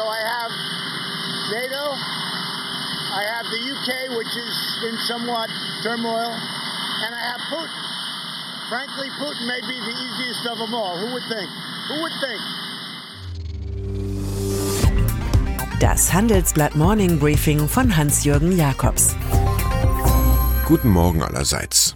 So I have NATO, I have the UK, which is in somewhat turmoil, and I have Putin. Frankly, Putin may be the easiest of them all. Who would think? Who would think? Das Handelsblatt Morning Briefing von Hans-Jürgen Jakobs. Guten Morgen allerseits.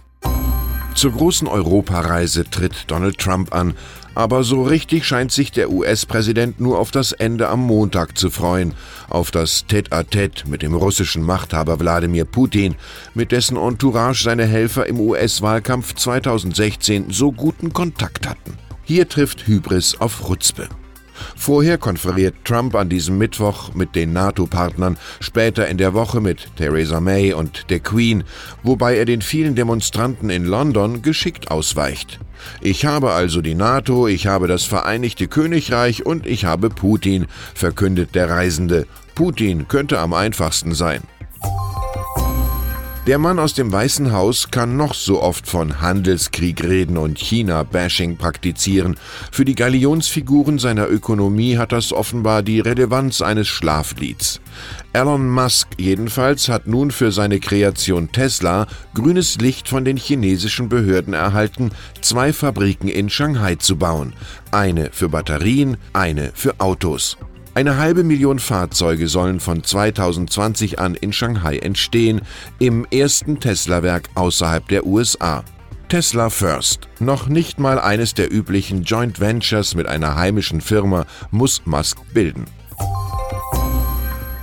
Zur großen Europareise tritt Donald Trump an, aber so richtig scheint sich der US-Präsident nur auf das Ende am Montag zu freuen, auf das Tête-à-Tête mit dem russischen Machthaber Wladimir Putin, mit dessen Entourage seine Helfer im US-Wahlkampf 2016 so guten Kontakt hatten. Hier trifft Hybris auf Chutzpe. Vorher konferiert Trump an diesem Mittwoch mit den NATO-Partnern, später in der Woche mit Theresa May und der Queen, wobei er den vielen Demonstranten in London geschickt ausweicht. Ich habe also die NATO, ich habe das Vereinigte Königreich und ich habe Putin, verkündet der Reisende. Putin könnte am einfachsten sein. Der Mann aus dem Weißen Haus kann noch so oft von Handelskrieg reden und China-Bashing praktizieren. Für die Galionsfiguren seiner Ökonomie hat das offenbar die Relevanz eines Schlaflieds. Elon Musk jedenfalls hat nun für seine Kreation Tesla grünes Licht von den chinesischen Behörden erhalten, zwei Fabriken in Shanghai zu bauen. Eine für Batterien, eine für Autos. Eine halbe Million Fahrzeuge sollen von 2020 an in Shanghai entstehen, im ersten Tesla-Werk außerhalb der USA. Tesla First, noch nicht mal eines der üblichen Joint Ventures mit einer heimischen Firma, muss Musk bilden.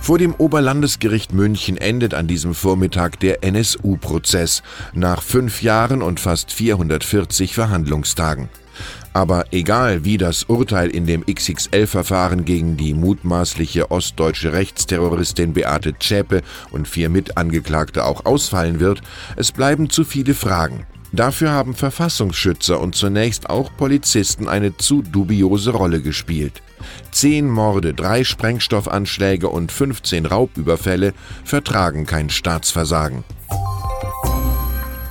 Vor dem Oberlandesgericht München endet an diesem Vormittag der NSU-Prozess nach fünf Jahren und fast 440 Verhandlungstagen. Aber egal, wie das Urteil in dem XXL-Verfahren gegen die mutmaßliche ostdeutsche Rechtsterroristin Beate Zschäpe und vier Mitangeklagte auch ausfallen wird, es bleiben zu viele Fragen. Dafür haben Verfassungsschützer und zunächst auch Polizisten eine zu dubiose Rolle gespielt. Zehn Morde, drei Sprengstoffanschläge und 15 Raubüberfälle vertragen kein Staatsversagen.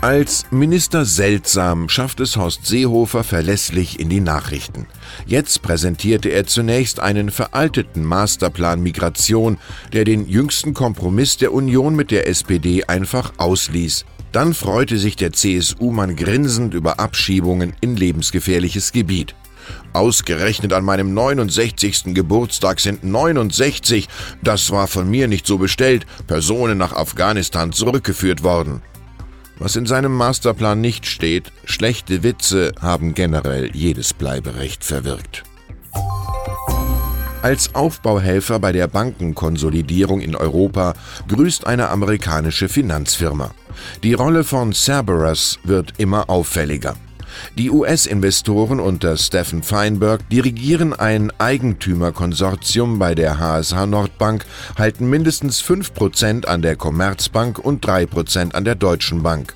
Als Minister seltsam schafft es Horst Seehofer verlässlich in die Nachrichten. Jetzt präsentierte er zunächst einen veralteten Masterplan Migration, der den jüngsten Kompromiss der Union mit der SPD einfach ausließ. Dann freute sich der CSU-Mann grinsend über Abschiebungen in lebensgefährliches Gebiet. Ausgerechnet an meinem 69. Geburtstag sind 69, das war von mir nicht so bestellt, Personen nach Afghanistan zurückgeführt worden. Was in seinem Masterplan nicht steht, schlechte Witze haben generell jedes Bleiberecht verwirkt. Als Aufbauhelfer bei der Bankenkonsolidierung in Europa grüßt eine amerikanische Finanzfirma. Die Rolle von Cerberus wird immer auffälliger. Die US-Investoren unter Stephen Feinberg dirigieren ein Eigentümerkonsortium bei der HSH Nordbank, halten mindestens 5% an der Commerzbank und 3% an der Deutschen Bank.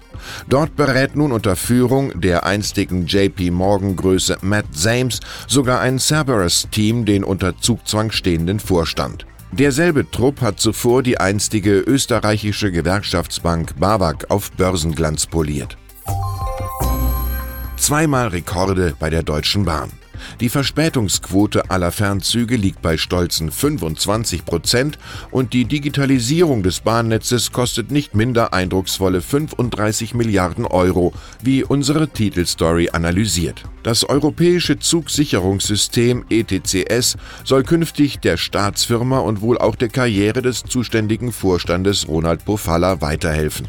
Dort berät nun unter Führung der einstigen JP Morgan Größe Matt Sames sogar ein Cerberus-Team den unter Zugzwang stehenden Vorstand. Derselbe Trupp hat zuvor die einstige österreichische Gewerkschaftsbank BAWAG auf Börsenglanz poliert. Zweimal Rekorde bei der Deutschen Bahn. Die Verspätungsquote aller Fernzüge liegt bei stolzen 25 Prozent und die Digitalisierung des Bahnnetzes kostet nicht minder eindrucksvolle 35 Milliarden Euro, wie unsere Titelstory analysiert. Das europäische Zugsicherungssystem ETCS soll künftig der Staatsfirma und wohl auch der Karriere des zuständigen Vorstandes Ronald Pofalla weiterhelfen.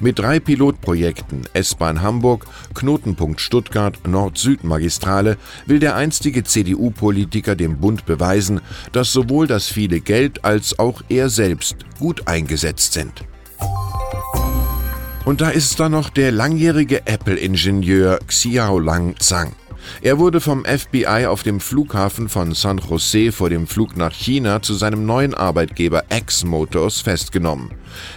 Mit drei Pilotprojekten S-Bahn Hamburg, Knotenpunkt Stuttgart, Nord-Süd-Magistrale will der einstige CDU-Politiker dem Bund beweisen, dass sowohl das viele Geld als auch er selbst gut eingesetzt sind. Und da ist da noch der langjährige Apple-Ingenieur Xiao Lang Zhang. Er wurde vom FBI auf dem Flughafen von San Jose vor dem Flug nach China zu seinem neuen Arbeitgeber X Motors festgenommen.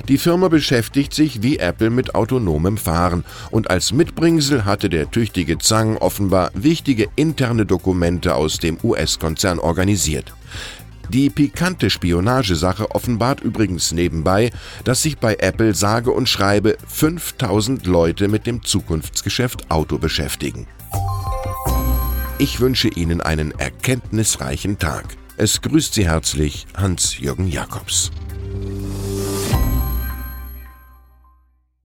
Die Firma beschäftigt sich wie Apple mit autonomem Fahren und als Mitbringsel hatte der tüchtige Zhang offenbar wichtige interne Dokumente aus dem US-Konzern organisiert. Die pikante Spionagesache offenbart übrigens nebenbei, dass sich bei Apple sage und schreibe 5000 Leute mit dem Zukunftsgeschäft Auto beschäftigen. Ich wünsche Ihnen einen erkenntnisreichen Tag. Es grüßt Sie herzlich Hans-Jürgen Jakobs.